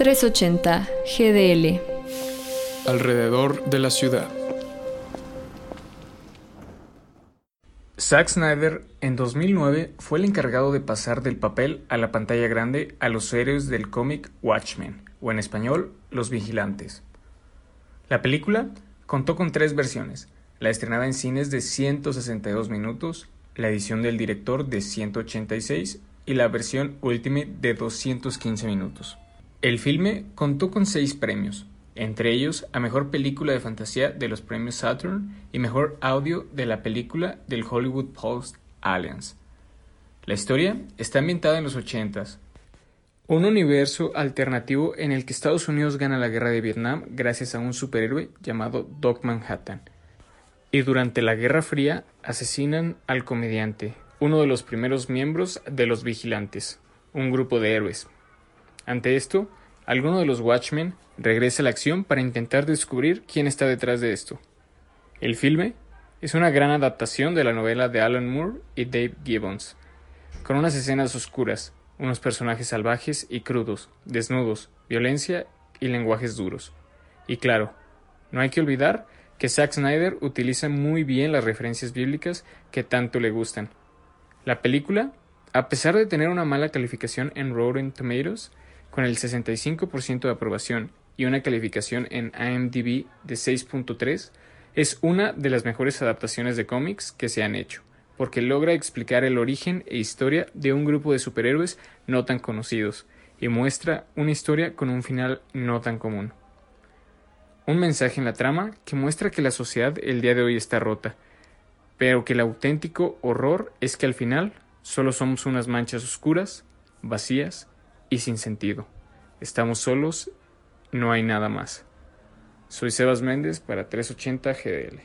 380 GDL. Alrededor de la ciudad. Zack Snyder en 2009 fue el encargado de pasar del papel a la pantalla grande a los héroes del cómic Watchmen, o en español, Los Vigilantes. La película contó con tres versiones, la estrenada en cines de 162 minutos, la edición del director de 186 y la versión Ultimate de 215 minutos. El filme contó con seis premios, entre ellos a Mejor Película de Fantasía de los Premios Saturn y Mejor Audio de la película del Hollywood Post Alliance. La historia está ambientada en los 80 un universo alternativo en el que Estados Unidos gana la guerra de Vietnam gracias a un superhéroe llamado Doc Manhattan. Y durante la Guerra Fría asesinan al comediante, uno de los primeros miembros de los Vigilantes, un grupo de héroes. Ante esto, alguno de los Watchmen regresa a la acción para intentar descubrir quién está detrás de esto. El filme es una gran adaptación de la novela de Alan Moore y Dave Gibbons, con unas escenas oscuras, unos personajes salvajes y crudos, desnudos, violencia y lenguajes duros. Y claro, no hay que olvidar que Zack Snyder utiliza muy bien las referencias bíblicas que tanto le gustan. La película, a pesar de tener una mala calificación en Rotten Tomatoes, con el 65% de aprobación y una calificación en IMDb de 6.3, es una de las mejores adaptaciones de cómics que se han hecho porque logra explicar el origen e historia de un grupo de superhéroes no tan conocidos y muestra una historia con un final no tan común. Un mensaje en la trama que muestra que la sociedad el día de hoy está rota, pero que el auténtico horror es que al final solo somos unas manchas oscuras, vacías y sin sentido. Estamos solos, no hay nada más. Soy Sebas Méndez para 380 GDL.